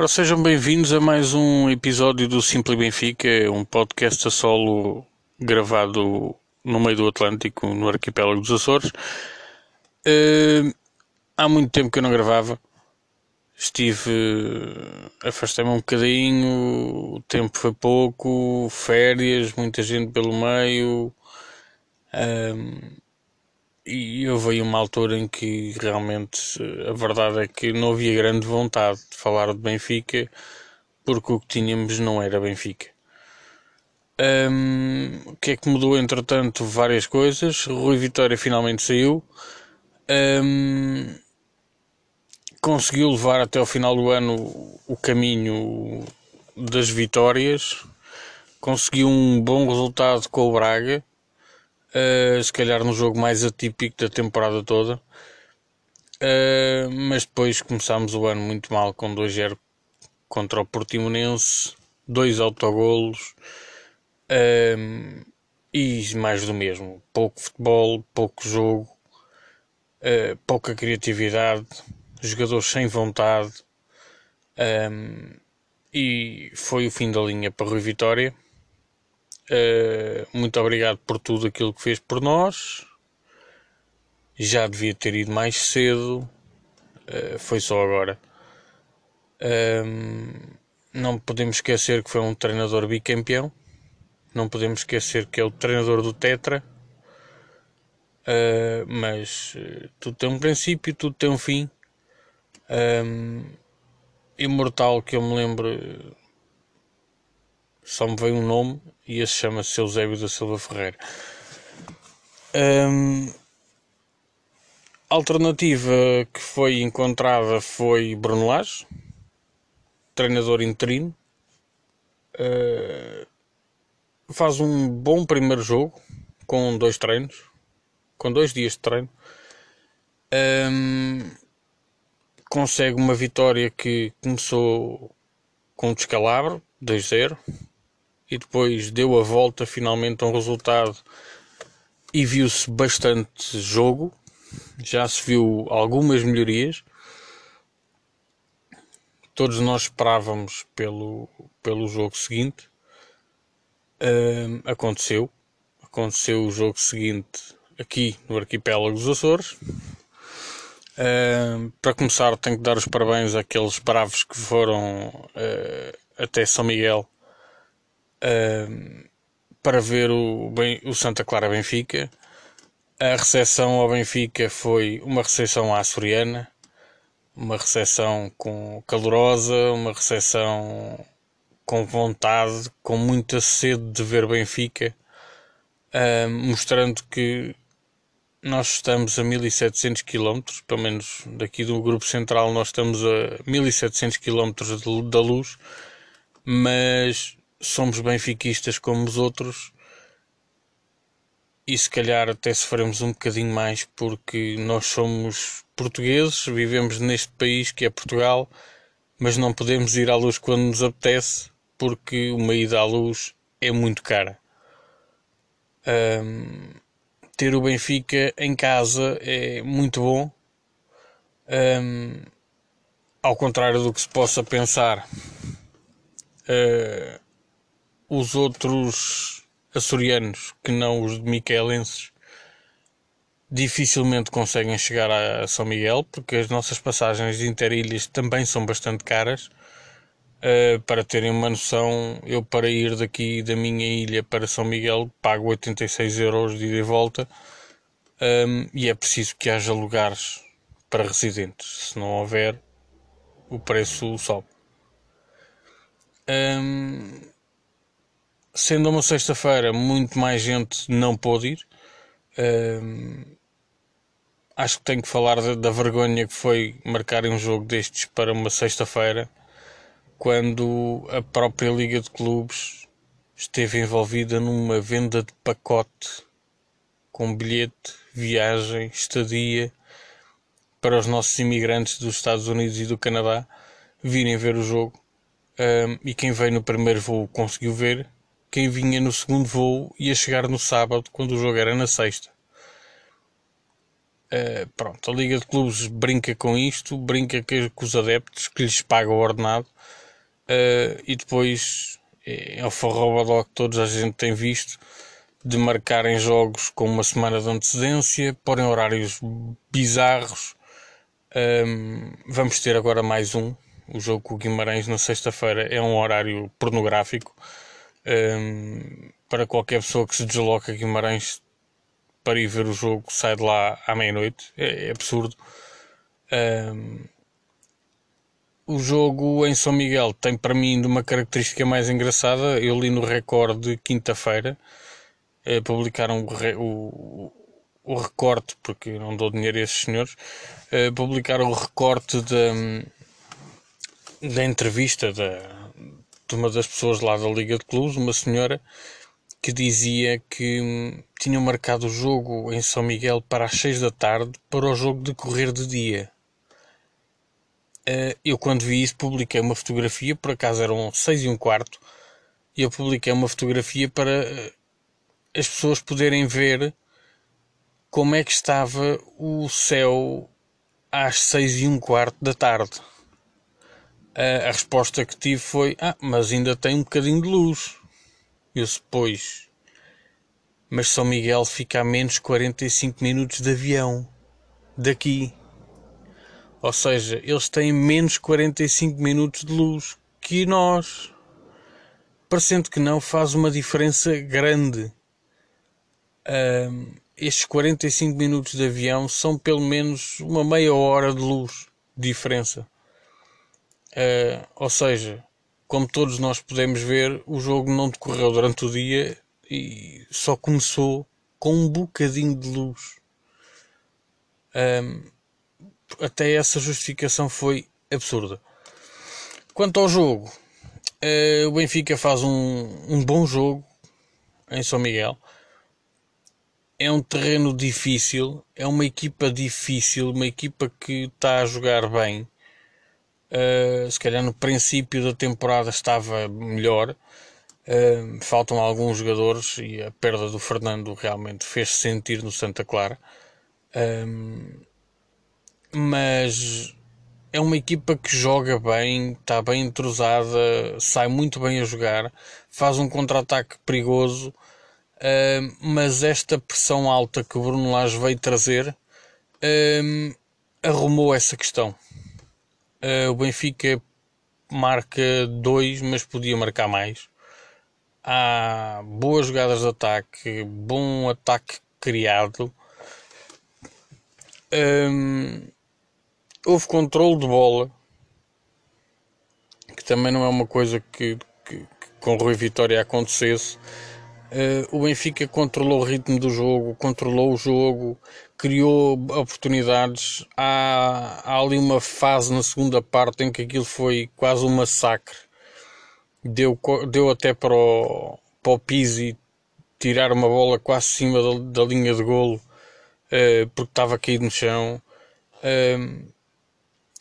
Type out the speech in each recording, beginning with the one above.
Ora, sejam bem-vindos a mais um episódio do Simples Benfica, um podcast a solo gravado no meio do Atlântico, no arquipélago dos Açores. Uh, há muito tempo que eu não gravava, estive. afastei-me um bocadinho, o tempo foi pouco, férias, muita gente pelo meio. Um, e houve aí uma altura em que realmente a verdade é que não havia grande vontade de falar de Benfica porque o que tínhamos não era Benfica. Um, o que é que mudou entretanto? Várias coisas. Rui Vitória finalmente saiu. Um, conseguiu levar até o final do ano o caminho das vitórias. Conseguiu um bom resultado com o Braga uh, se calhar no jogo mais atípico da temporada toda. Uh, mas depois começámos o ano muito mal com 2-0 contra o Portimonense, dois autogolos uh, e mais do mesmo. Pouco futebol, pouco jogo, uh, pouca criatividade, jogadores sem vontade. Um, e foi o fim da linha para Rui Vitória. Uh, muito obrigado por tudo aquilo que fez por nós. Já devia ter ido mais cedo. Uh, foi só agora. Uh, não podemos esquecer que foi um treinador bicampeão. Não podemos esquecer que é o treinador do Tetra. Uh, mas tudo tem um princípio, tudo tem um fim. Um, imortal que eu me lembro só me veio um nome e esse chama-se Eusébio da Silva Ferreira. Um, a alternativa que foi encontrada foi Bruno Lage, treinador interino. Uh, faz um bom primeiro jogo com dois treinos, com dois dias de treino. Um, consegue uma vitória que começou com um descalabro, 2-0 e depois deu a volta finalmente a um resultado e viu-se bastante jogo, já se viu algumas melhorias. Todos nós esperávamos pelo, pelo jogo seguinte. Aconteceu. Aconteceu o jogo seguinte aqui no arquipélago dos Açores. Para começar, tenho que dar os parabéns àqueles bravos que foram uh, até São Miguel para ver o, o Santa Clara Benfica. A recepção ao Benfica foi uma recepção açoriana, uma recepção com calorosa, uma recepção com vontade, com muita sede de ver Benfica, uh, mostrando que nós estamos a 1700 km, pelo menos daqui do grupo central nós estamos a 1700 km da luz, mas somos benfiquistas como os outros e se calhar até sofremos um bocadinho mais porque nós somos portugueses, vivemos neste país que é Portugal, mas não podemos ir à luz quando nos apetece porque uma ida à luz é muito cara. Um, ter o Benfica em casa é muito bom. Um, ao contrário do que se possa pensar, uh, os outros açorianos que não os miquelenses dificilmente conseguem chegar a São Miguel porque as nossas passagens de interilhas também são bastante caras. Uh, para terem uma noção, eu para ir daqui da minha ilha para São Miguel pago 86 euros de ida e volta um, e é preciso que haja lugares para residentes. Se não houver, o preço sobe. Um, sendo uma sexta-feira, muito mais gente não pôde ir. acho que tenho que falar da, da, vergonha que foi marcar um jogo destes para uma sexta-feira, quando a própria Liga de Clubes esteve envolvida numa venda de pacote com bilhete, viagem, estadia para os nossos imigrantes dos Estados Unidos e do Canadá virem ver o jogo. Um, e quem veio no primeiro voo conseguiu ver, quem vinha no segundo voo ia chegar no sábado, quando o jogo era na sexta. Uh, pronto, a Liga de Clubes brinca com isto, brinca com os adeptos que lhes paga o ordenado uh, e depois é, é o forrobadó que todos a gente tem visto de marcarem jogos com uma semana de antecedência, porem horários bizarros. Um, vamos ter agora mais um. O jogo com o Guimarães na sexta-feira é um horário pornográfico. Um, para qualquer pessoa que se desloca a Guimarães para ir ver o jogo, sai de lá à meia-noite. É, é, absurdo. Um, o jogo em São Miguel tem para mim uma característica mais engraçada. Eu li no recorde de quinta-feira eh, publicaram o, o, o, recorte, porque não dou dinheiro a esses senhores, eh, publicaram o recorte da, da entrevista da, de uma das pessoas lá da Liga de Clubes, uma senhora que dizia que hum, tinham marcado o jogo em São Miguel para as 6 da tarde para o jogo decorrer de dia. Uh, eu quando vi isso publiquei uma fotografia, por acaso eram 6 e um quarto, e eu publiquei uma fotografia para uh, as pessoas poderem ver como é que estava o céu às 6 e um quarto da tarde. Uh, a resposta que tive foi: Ah, mas ainda tem um bocadinho de luz. Eu depois. Mas São Miguel fica a menos 45 minutos de avião daqui. Ou seja, eles têm menos 45 minutos de luz que nós. Parecendo que não, faz uma diferença grande. Um, estes 45 minutos de avião são pelo menos uma meia hora de luz diferença. Uh, ou seja, como todos nós podemos ver, o jogo não decorreu durante o dia e só começou com um bocadinho de luz. Um, até essa justificação foi absurda. Quanto ao jogo, uh, o Benfica faz um, um bom jogo em São Miguel. É um terreno difícil, é uma equipa difícil, uma equipa que está a jogar bem. Uh, se calhar no princípio da temporada estava melhor. Uh, faltam alguns jogadores e a perda do Fernando realmente fez-se sentir no Santa Clara. Uh, mas é uma equipa que joga bem, está bem entrosada, sai muito bem a jogar, faz um contra-ataque perigoso, uh, mas esta pressão alta que o Bruno Lage veio trazer uh, arrumou essa questão. Uh, o Benfica marca dois, mas podia marcar mais. Há boas jogadas de ataque, bom ataque criado. Um, houve controle de bola, que também não é uma coisa que, que, que com Rui Vitória acontecesse. Uh, o Benfica controlou o ritmo do jogo, controlou o jogo, criou oportunidades. Há, há ali uma fase na segunda parte em que aquilo foi quase um massacre. Deu, deu até para o, para o Pizzi tirar uma bola quase acima da, da linha de golo uh, porque estava caído no chão. Uh,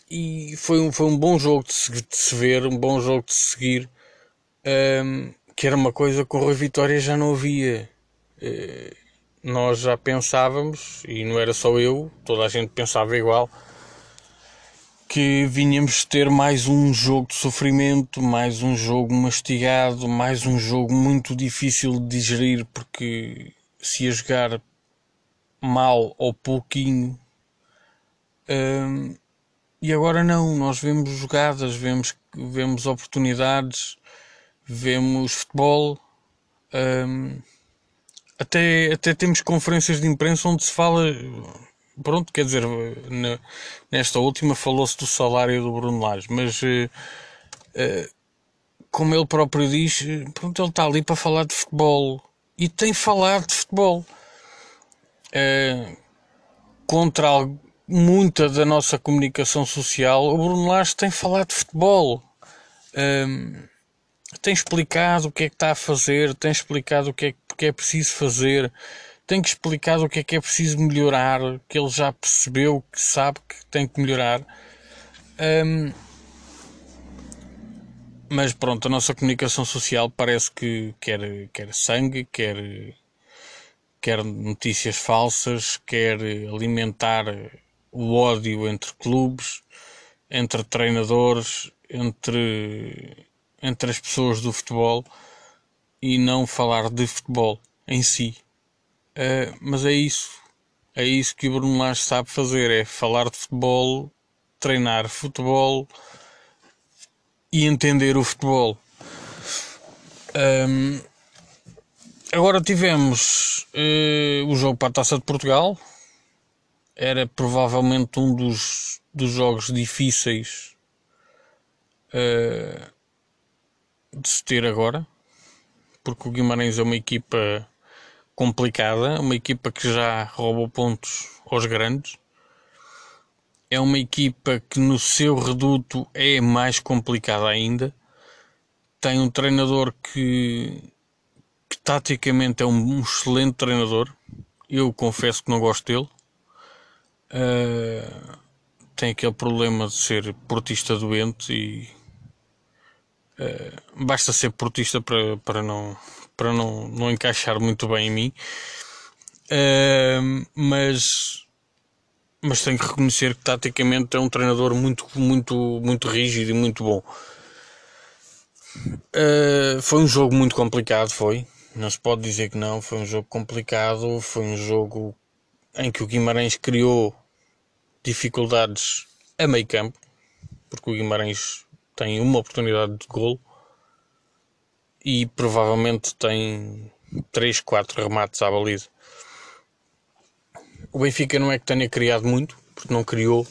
e foi um, foi um bom jogo de se, de se ver, um bom jogo de seguir, um, que era uma coisa que o Rui Vitória já não havia. Uh, nós já pensávamos, e não era só eu, toda a gente pensava igual, que vinhamos ter mais um jogo de sofrimento, mais um jogo mastigado, mais um jogo muito difícil de digerir, porque se ia jogar mal ou pouquinho. Um, e agora não, nós vemos jogadas, vemos, vemos oportunidades, vemos futebol, um, até, até temos conferências de imprensa onde se fala, pronto, quer dizer, nesta última falou-se do salário do Bruno Lage, mas uh, uh, como ele próprio diz, pronto, ele está ali para falar de futebol e tem falado de futebol. Contra muita da nossa comunicação social, o Bruno Lage tem falado de futebol. Um, tem explicado o que é que está a fazer, tem explicado o que é que é preciso fazer, tem que explicar o que é que é preciso melhorar, que ele já percebeu, que sabe que tem que melhorar. Um, mas pronto, a nossa comunicação social parece que quer, quer sangue, quer, quer notícias falsas, quer alimentar o ódio entre clubes, entre treinadores, entre, entre as pessoas do futebol e não falar de futebol em si. Uh, mas é isso. É isso que o Bruno Lage sabe fazer: é falar de futebol, treinar futebol e entender o futebol. Um, agora tivemos uh, o jogo para a Taça de Portugal. Era provavelmente um dos, dos jogos difíceis uh, de se ter agora, porque o Guimarães é uma equipa complicada, uma equipa que já roubou pontos aos grandes. É uma equipa que no seu reduto é mais complicada ainda. Tem um treinador que, que taticamente é um, excelente treinador. Eu confesso que não gosto dele. Uh, tem aquele problema de ser portista doente e uh, basta ser portista para, para, não, para não, não encaixar muito bem em mim. Uh, mas mas tenho que reconhecer que taticamente é um treinador muito, muito, muito rígido e muito bom. Uh, foi um jogo muito complicado, foi. Não se pode dizer que não. Foi um jogo complicado. Foi um jogo em que o Guimarães criou dificuldades a meio campo, porque o Guimarães tem uma oportunidade de golo e provavelmente tem 3, 4 remates à baliza. O Benfica não é que tenha criado muito, porque não criou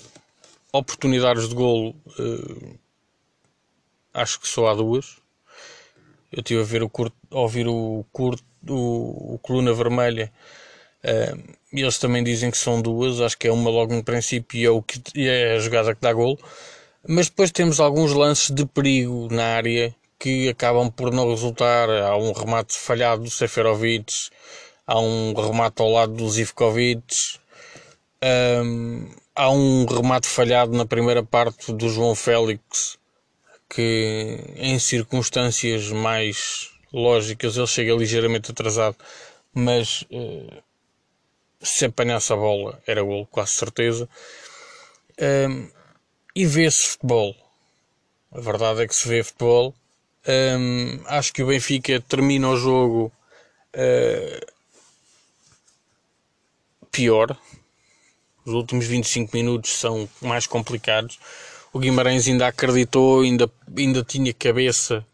oportunidades de golo. Uh, acho que só há duas. Eu estive a ver o curto, a ouvir o curto, o, o coluna vermelha. Uh, e eles também dizem que são duas. Acho que é uma logo no princípio e é, o que, é a jogada que dá golo. Mas depois temos alguns lances de perigo na área que acabam por não resultar. Há um remate falhado do Seferovic, há um remate ao lado do Zivkovic, um, há um remate falhado na primeira parte do João Félix, que em circunstâncias mais lógicas ele chega ligeiramente atrasado, mas uh, se apanhasse a bola era gol, quase certeza. Um, e vê-se futebol. A verdade é que se vê futebol. Um, acho que o Benfica termina o jogo uh, pior. Os últimos 25 minutos são mais complicados. O Guimarães ainda acreditou, ainda, ainda tinha cabeça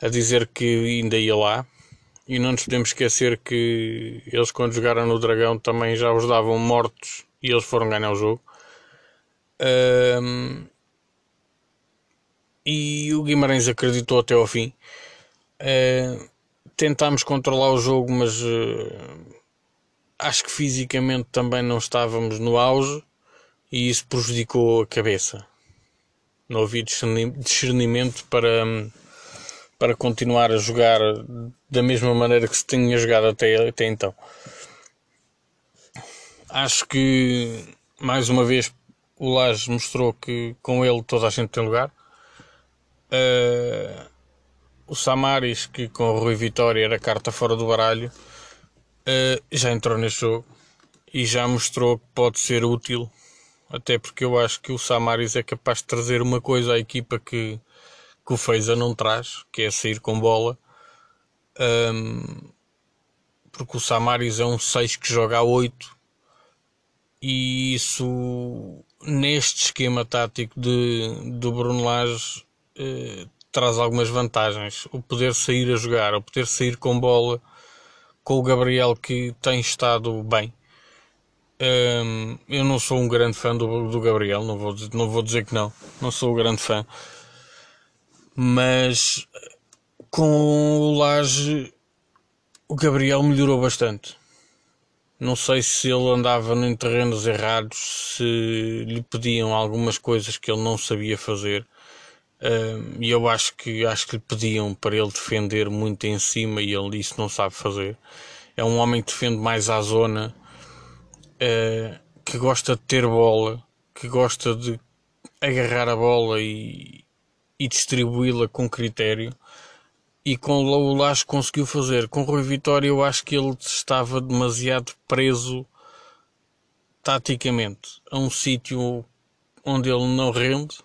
a dizer que ainda ia lá. E não nos podemos esquecer que eles, quando jogaram no Dragão, também já os davam mortos e eles foram ganhar o jogo. Um, e o Guimarães acreditou até ao fim. Uh, tentámos controlar o jogo, mas uh, acho que fisicamente também não estávamos no auge e isso prejudicou a cabeça. Não havia discernimento para, para continuar a jogar da mesma maneira que se tinha jogado até, até então. Acho que mais uma vez o Laje mostrou que com ele toda a gente tem lugar. Uh, o Samaris, que com o Rui Vitória era carta fora do baralho, uh, já entrou neste jogo e já mostrou que pode ser útil, até porque eu acho que o Samaris é capaz de trazer uma coisa à equipa que, que o Feiza não traz, que é sair com bola. Um, porque o Samaris é um 6 que joga a 8 e isso neste esquema tático de, do Bruno Lage eh, traz algumas vantagens. O poder sair a jogar, o poder sair com bola, com o Gabriel que tem estado bem. Um, eu não sou um grande fã do, do Gabriel, não vou, não vou dizer que não, não sou um grande fã, mas com o Laje o Gabriel melhorou bastante. Não sei se ele andava em terrenos errados, se lhe pediam algumas coisas que ele não sabia fazer. E eu acho que, acho que lhe pediam para ele defender muito em cima e ele isso não sabe fazer. É um homem que defende mais à zona, uh, que gosta de ter bola, que gosta de agarrar a bola e, e distribuí-la com critério. E com o Lage conseguiu fazer. Com o Rui Vitória eu acho que ele estava demasiado preso taticamente a um sítio onde ele não rende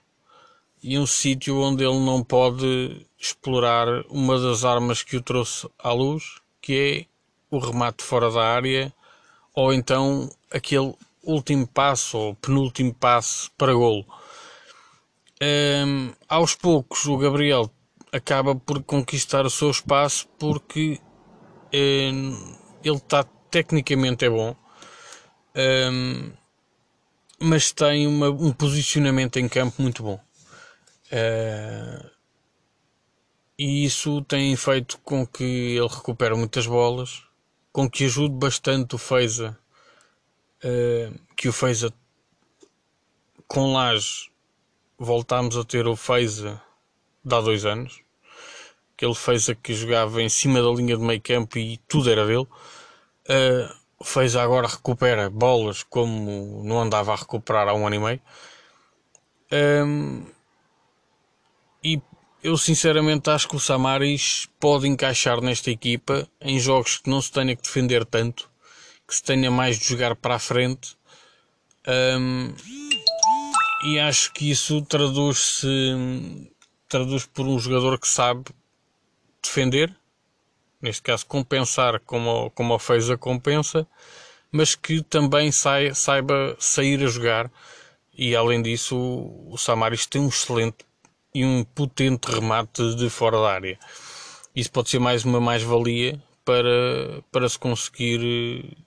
e um sítio onde ele não pode explorar uma das armas que o trouxe à luz, que é o remate fora da área ou então aquele último passo ou penúltimo passo para golo. Um, aos poucos o Gabriel acaba por conquistar o seu espaço porque um, ele está tecnicamente é bom um, mas tem uma, um posicionamento em campo muito bom uh, e isso tem feito com que ele recupere muitas bolas com que ajude bastante o Feiza uh, que o Feiza com Laje voltámos a ter o Feiza de há dois anos. Aquele Feiza que jogava em cima da linha de meio campo e tudo era dele. Uh, o Feiza agora recupera bolas como não andava a recuperar há um ano e meio. Um, e eu sinceramente acho que o Samaris pode encaixar nesta equipa em jogos que não se tenha que defender tanto, que se tenha mais de jogar para a frente. Um, e acho que isso traduz-se traduz por um jogador que sabe defender, neste caso compensar como, como a compensa, mas que também sai, saiba sair a jogar. E além disso, o, Samaris tem um excelente e um potente remate de fora da área. Isso pode ser mais uma mais-valia para, para se conseguir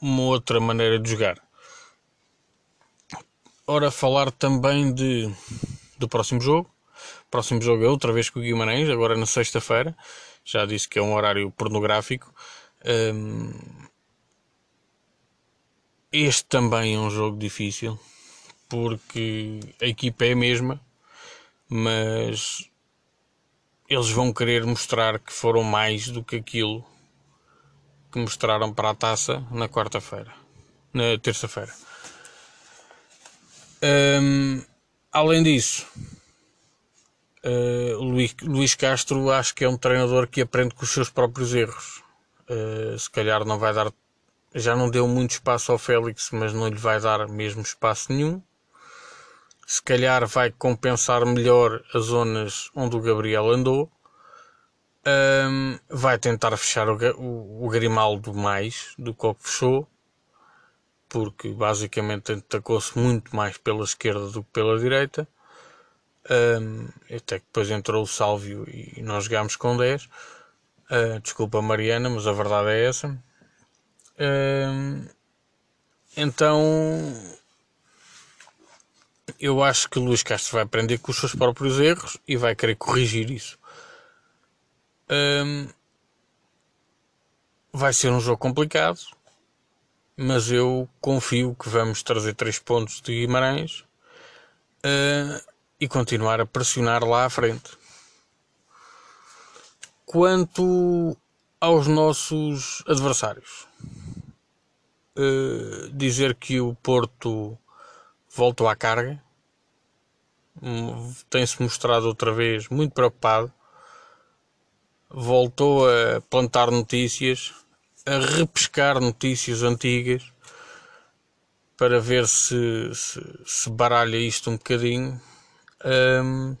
uma outra maneira de jogar. Ora, falar também de, do próximo jogo. Próximo jogo é outra vez com o Guimarães, agora na sexta-feira. Já disse que é um horário pornográfico. Um, este também é um jogo difícil, porque a equipa é a mesma, mas eles vão querer mostrar que foram mais do que aquilo que mostraram para a taça na quarta-feira, na terça-feira. Um, além disso, uh, Luís, Luís, Castro acho que é um treinador que aprende com os seus próprios erros. Uh, se calhar não vai dar, já não deu muito espaço ao Félix, mas não lhe vai dar mesmo espaço nenhum. Se calhar vai compensar melhor as zonas onde o Gabriel andou. Um, vai tentar fechar o, o, o Grimaldo mais do que o que fechou porque basicamente atacou-se muito mais pela esquerda do que pela direita. Um, até que depois entrou o Sálvio e nós jogámos com 10. Uh, ah, desculpa, Mariana, mas a verdade é essa. Então, eu acho que Luís Castro vai aprender com os seus próprios erros e vai querer corrigir isso. Um, vai ser um jogo complicado, mas eu confio que vamos trazer três pontos de Guimarães uh, e continuar a pressionar lá à frente. Quanto aos nossos adversários, uh, dizer que o Porto voltou à carga, hum, tem-se mostrado outra vez muito preocupado, voltou a plantar notícias a repescar notícias antigas para ver se, se, se baralha isto um bocadinho. Um,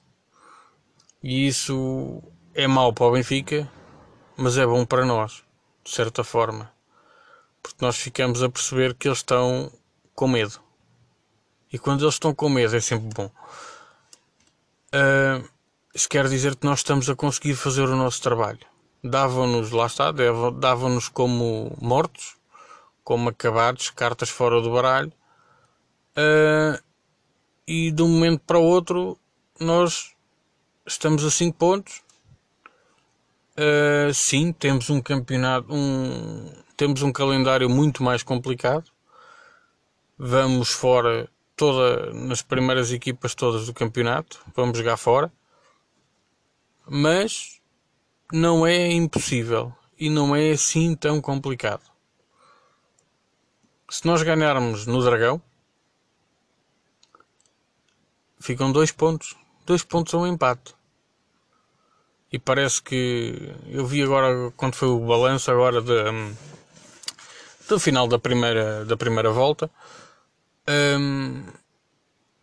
e isso é mau para o Benfica, mas é bom para nós, de certa forma, porque nós ficamos a perceber que eles estão com medo. E quando eles estão com medo é sempre bom. Uh, isso quer dizer que nós estamos a conseguir fazer o nosso trabalho davam-nos, lá está, davam-nos como mortos, como acabados, cartas fora do baralho, uh, e de um momento para o outro nós estamos a 5 pontos. Uh, sim, temos um campeonato, um, temos um calendário muito mais complicado. Vamos fora toda nas primeiras equipas todas do campeonato, vamos jogar fora. Mas não é impossível e não é assim tão complicado. Se nós ganharmos no Dragão, ficam dois pontos. Dois pontos a um empate. e parece que eu vi agora quando foi o balanço agora de, um, do final da primeira, da primeira volta. Um,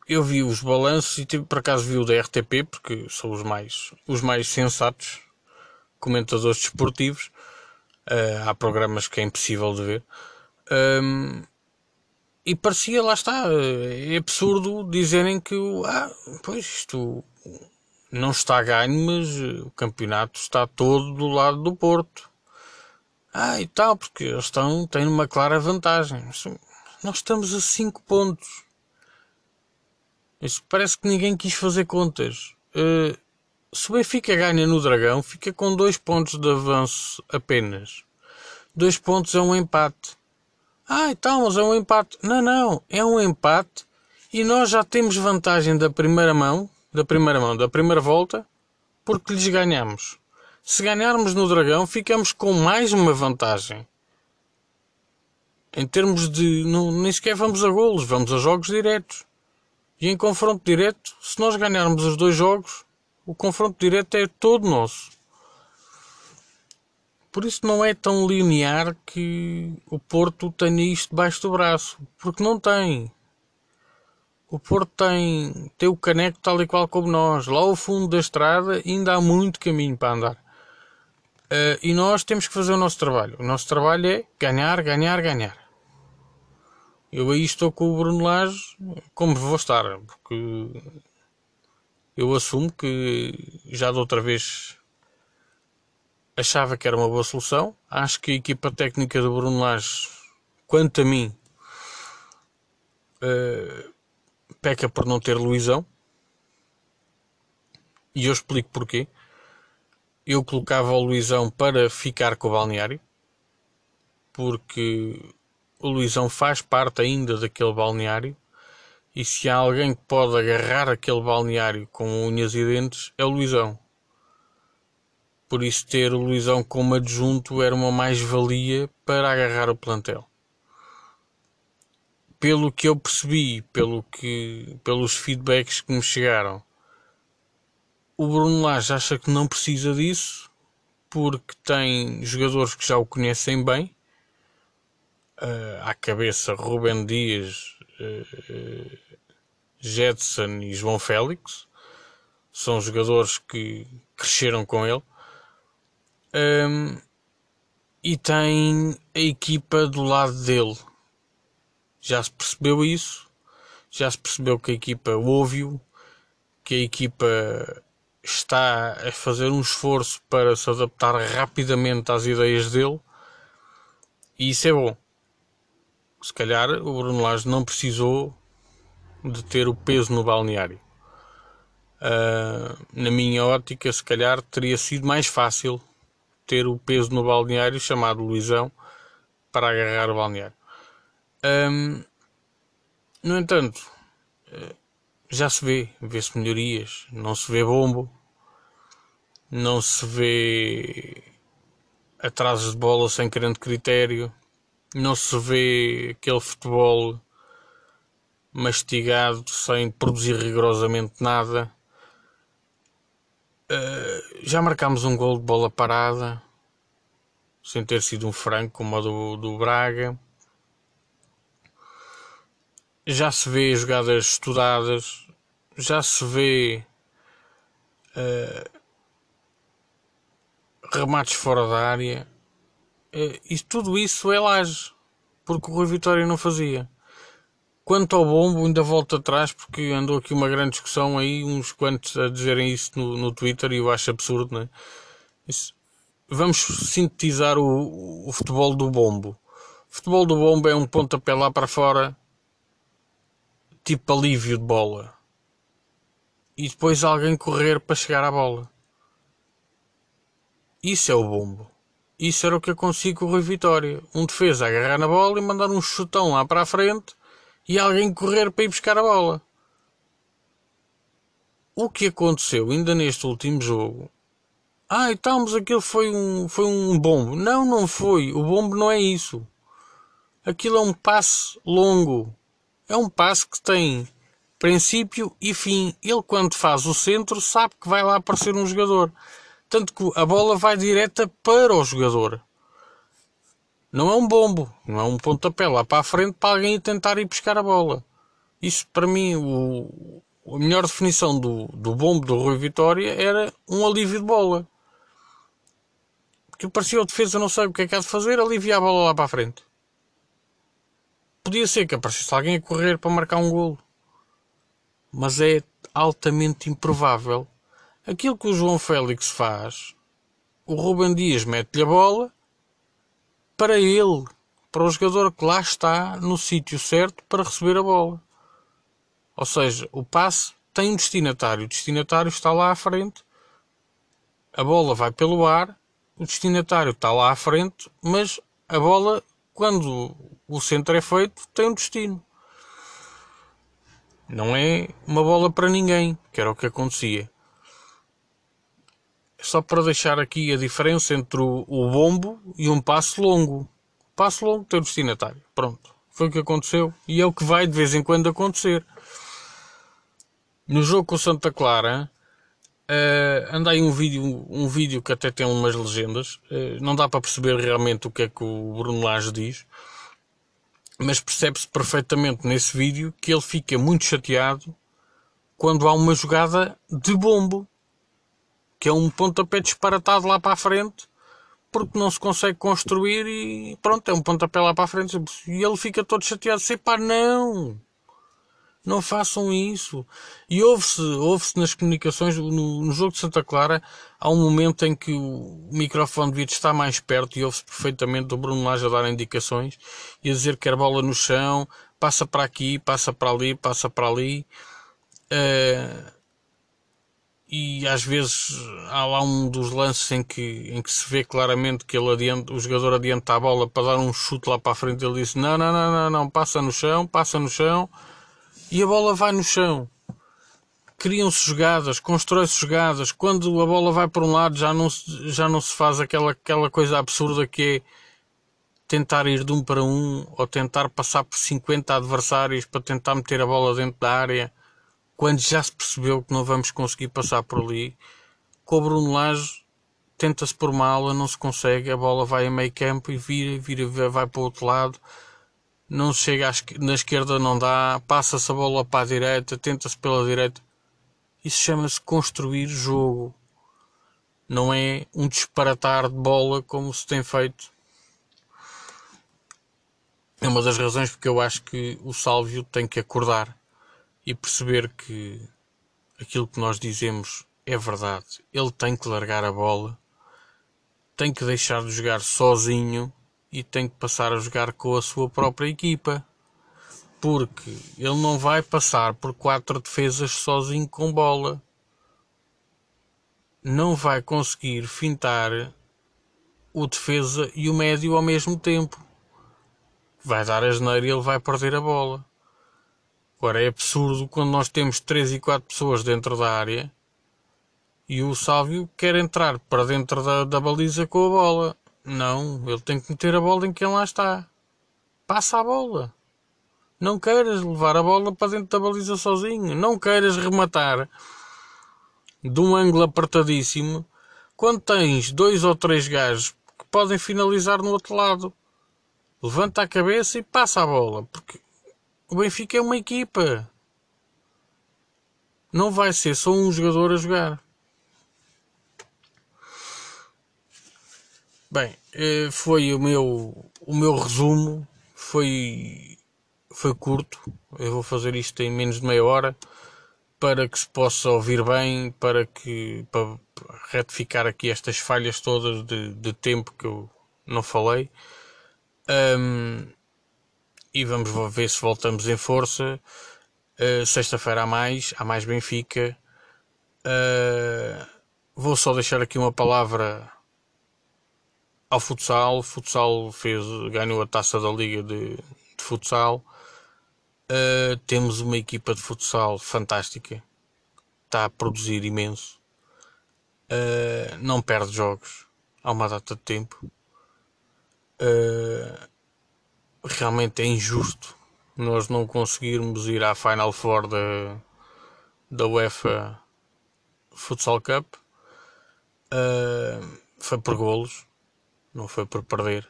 eu vi os balanços e tipo, por acaso vi o da RTP, porque são os mais, os mais sensatos comentadores desportivos. Uh, há programas que é impossível de ver. Um, e parecia, lá está, é absurdo dizerem que ah, pois isto não está ganho, mas o campeonato está todo do lado do Porto. Ah, e tal, porque eles estão, têm uma clara vantagem. Nós estamos a 5 pontos. Isso parece que ninguém quis fazer contas. Uh, se o Benfica ganha no Dragão, fica com 2 pontos de avanço apenas. 2 pontos é um empate. Ah, então, mas é um empate. Não, não, é um empate e nós já temos vantagem da primeira mão, da primeira mão, da primeira volta, porque lhes ganhamos. Se ganharmos no Dragão, ficamos com mais uma vantagem. Em termos de. Não, nem sequer vamos a golos, vamos a jogos diretos. E em confronto direto, se nós ganharmos os dois jogos, o confronto direto é todo nosso. Por isso não é tão linear que o Porto tenha isto debaixo do braço. Porque não tem. O Porto tem, tem o caneco tal e qual como nós. Lá ao fundo da estrada ainda há muito caminho para andar. Uh, e nós temos que fazer o nosso trabalho. O nosso trabalho é ganhar, ganhar, ganhar. Eu aí estou com o Bruno Lage como vou estar, porque eu assumo que já de outra vez achava que era uma boa solução. Acho que a equipa técnica do Bruno Lage, quanto a mim, uh, peca por não ter Luizão. E eu explico porquê. Eu colocava o Luizão para ficar com o balneário, porque o Luizão faz parte ainda daquele balneário e se há alguém que pode agarrar aquele balneário com unhas e dentes é o Luizão. Por isso ter o Luizão como adjunto era uma mais-valia para agarrar o plantel. Pelo que eu percebi, pelo que, pelos feedbacks que me chegaram, o Bruno Lage acha que não precisa disso porque tem jogadores que já o conhecem bem uh, à cabeça Ruben Dias, uh, Jetson e João Félix. São jogadores que cresceram com ele. Um, e tem a equipa do lado dele. Já se percebeu isso. Já se percebeu que a equipa ouve-o, que a equipa está a fazer um esforço para se adaptar rapidamente às ideias dele. E isso é bom se calhar o Bruno Lage não precisou de ter o peso no balneário. Uh, na minha ótica, se calhar teria sido mais fácil ter o peso no balneário chamado Luizão para agarrar o balneário. Um, no entanto, eh, já se vê, vê-se melhorias, não se vê bombo, não se vê atrasos de bola sem grande critério, não se vê aquele futebol mastigado sem produzir rigorosamente nada. Uh, já marcámos um gol de bola parada, sem ter sido um franco como o do, do Braga. Já se vê jogadas estudadas, já se vê uh, remates fora da área eh, e tudo isso é laje, porque o Rui Vitória não fazia. Quanto ao bombo, ainda volto atrás, porque andou aqui uma grande discussão aí, uns quantos a dizerem isso no, no Twitter, e eu acho absurdo, né? Isso. Vamos sintetizar o, o futebol do bombo. O futebol do bombo é um pontapé lá para fora, tipo alívio de bola. E depois alguém correr para chegar à bola. Isso é o bombo. Isso era o que eu consigo com o Rui Vitória. Um defesa agarrar na bola e mandar um chutão lá para a frente e alguém correr para ir buscar a bola. O que aconteceu ainda neste último jogo? Ah, então, mas aquilo foi um, foi um bombo. Não, não foi. O bombo não é isso. Aquilo é um passe longo. É um passe que tem princípio e fim. Ele, quando faz o centro, sabe que vai lá aparecer um jogador Tanto que a bola vai direta para o jogador. Não é um bombo, não é um pontapé lá para a frente para alguém tentar ir buscar a bola. Isso para mim, o, a melhor definição do, do bombo do Rui Vitória era um alívio de bola. Porque parecia o defesa não sabe o que é que há de fazer, alivia a bola lá para a frente. Podia ser que aparecesse alguém a correr para marcar um golo. Mas é altamente improvável. Aquilo que o João Félix faz, o Ruben Dias mete-lhe a bola para ele, para o jogador que lá está no sítio certo para receber a bola. Ou seja, o passe tem um destinatário. O destinatário está lá à frente. A bola vai pelo ar. O destinatário está lá à frente. Mas a bola, quando o centro é feito, tem um destino. Não é uma bola para ninguém, que era o que acontecia. Só para deixar aqui a diferença entre o, o bombo e um passo longo. O passo longo tem o destinatário. Pronto. Foi o que aconteceu e é o que vai de vez em quando acontecer. No jogo com Santa Clara, uh, anda aí um vídeo, um vídeo que até tem umas legendas. Uh, não dá para perceber realmente o que é que o Bruno Lage diz, mas percebe-se perfeitamente nesse vídeo que ele fica muito chateado quando há uma jogada de bombo, que é um pontapé disparatado lá para a frente, porque não se consegue construir e pronto, é um pontapé lá para a frente. E ele fica todo chateado, sei pá, não! Não façam isso. E ouve-se ouve nas comunicações, no, no, jogo de Santa Clara, há um momento em que o microfone devia estar mais perto e ouve-se perfeitamente o Bruno Lage a dar indicações e a dizer que quer bola no chão, passa para aqui, passa para ali, passa para ali. Uh, e às vezes há lá um dos lances em que, em que se vê claramente que ele adianta, o jogador adianta a bola para dar um chute lá para a frente. Ele disse: Não, não, não, não, não, passa no chão, passa no chão e a bola vai no chão. Criam-se jogadas, constrói-se jogadas. Quando a bola vai para um lado, já não, se, já não se faz aquela, aquela coisa absurda que é tentar ir de um para um ou tentar passar por 50 adversários para tentar meter a bola dentro da área quando já se percebeu que não vamos conseguir passar por ali. Com o Bruno Lage tenta-se por uma ala, não se consegue, a bola vai a meio campo e vira, vira, vai para o outro lado não chega na esquerda, não dá, passa-se a bola para a direita, tenta-se pela direita. Isso chama-se construir jogo. Não é um disparatar de bola como se tem feito. É uma das razões porque eu acho que o Sálvio tem que acordar e perceber que aquilo que nós dizemos é verdade. Ele tem que largar a bola, tem que deixar de jogar sozinho e tem que passar a jogar com a sua própria equipa. Porque ele não vai passar por quatro defesas sozinho com bola. Não vai conseguir fintar o defesa e o médio ao mesmo tempo. Vai dar a geneira e ele vai perder a bola. Agora é absurdo quando nós temos 3 e 4 pessoas dentro da área e o Sálvio quer entrar para dentro da, da baliza com a bola. Não, ele tem que meter a bola em quem lá está. Passa a bola. Não queiras levar a bola para dentro da baliza sozinho. Não queiras rematar de um ângulo apertadíssimo quando tens dois ou três gajos que podem finalizar no outro lado. Levanta a cabeça e passa a bola. Porque o Benfica é uma equipa. Não vai ser só um jogador a jogar. Bem, eh, foi o meu, o meu resumo. Foi, foi curto. Eu vou fazer isto em menos de meia hora para que se possa ouvir bem, para que para retificar aqui estas falhas todas de, de tempo que eu não falei. Um, e vamos ver se voltamos em força. Uh, Sexta-feira há mais, há mais Benfica. Uh, vou só deixar aqui uma palavra ao futsal. O futsal fez, ganhou a taça da Liga de, de Futsal. Uh, temos uma equipa de futsal fantástica, está a produzir imenso, uh, não perde jogos há uma data de tempo. Uh, realmente é injusto nós não conseguirmos ir à Final Four da, da UEFA Futsal Cup. Uh, foi por golos, não foi por perder.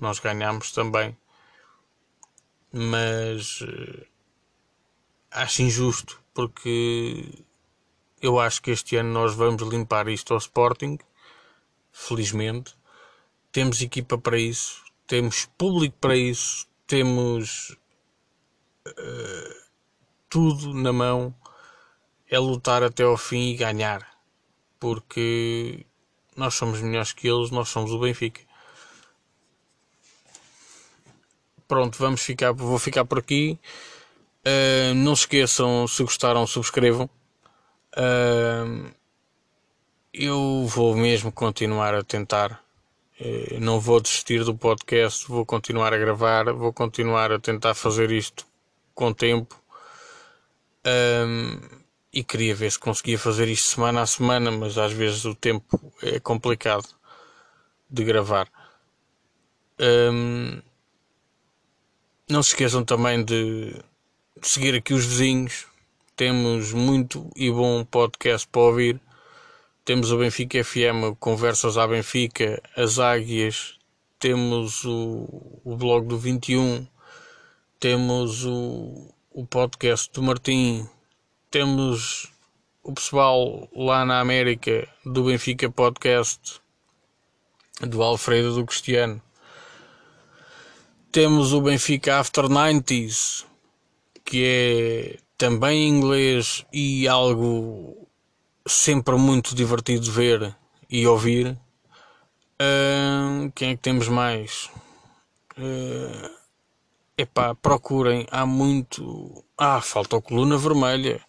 Nós ganhámos também, mas uh, acho injusto porque eu acho que este ano nós vamos limpar isto ao Sporting, felizmente. Temos equipa para isso, temos público para isso, temos uh, tudo na mão. É lutar até ao fim e ganhar, porque nós somos melhores que eles, nós somos o Benfica. Pronto, vamos ficar, vou ficar por aqui. Uh, não se esqueçam, se gostaram, subscrevam. Uh, eu vou mesmo continuar a tentar. Uh, não vou desistir do podcast, vou continuar a gravar, vou continuar a tentar fazer isto com tempo. e queria ver se conseguia fazer isto semana a semana, mas às vezes o tempo é complicado de gravar. Um, não se esqueçam também de seguir aqui os vizinhos. Temos muito e bom podcast para ouvir. Temos o Benfica FM, Conversas à Benfica, as Águias, temos o, o blog do 21, temos o, o podcast do Martim, temos o pessoal lá na América do Benfica Podcast, do Alfredo do Cristiano. Temos o Benfica After 90s, que é também em inglês e algo sempre muito divertido ver e ouvir. Uh, quem é que temos mais? Uh, epá, procurem, há muito. Ah, falta a coluna vermelha.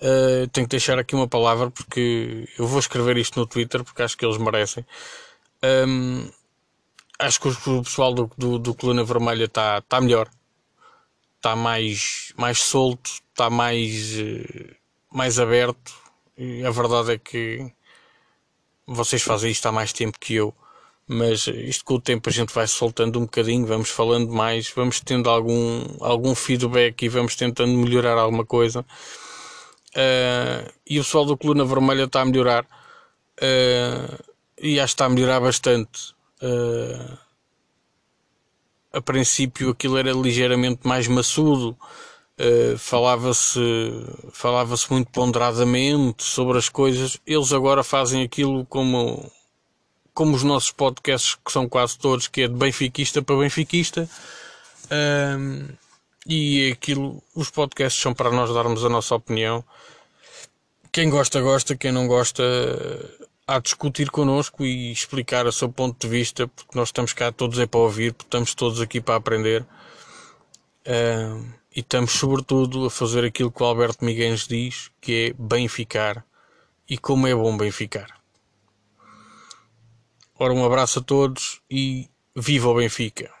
Uh, tenho que deixar aqui uma palavra porque eu vou escrever isto no Twitter porque acho que eles merecem. Um, acho que o pessoal do, do, do Coluna Vermelha está tá melhor está mais, mais solto, está mais, eh, mais aberto. A verdade é que vocês fazem isto há mais tempo que eu, mas isto com o tempo a gente vai soltando um bocadinho, vamos falando mais, vamos tendo algum, algum feedback e vamos tentando melhorar alguma coisa. Uh, e o pessoal do Coluna Vermelha está a melhorar uh, e acho que está a melhorar bastante. Uh, a princípio aquilo era ligeiramente mais maçudo, uh, falava-se falava-se muito ponderadamente sobre as coisas. Eles agora fazem aquilo como como os nossos podcasts que são quase todos que é de benfiquista para benfiquista. E aquilo, os podcasts são para nós darmos a nossa opinião. Quem gosta, gosta, quem não gosta, a discutir connosco e explicar o seu ponto de vista, porque nós estamos cá todos é para ouvir, estamos todos aqui para aprender. E estamos, sobretudo, a fazer aquilo que o Alberto Miguel diz, que é bem ficar. E como é bom bem ficar. Ora, um abraço a todos e viva o Benfica!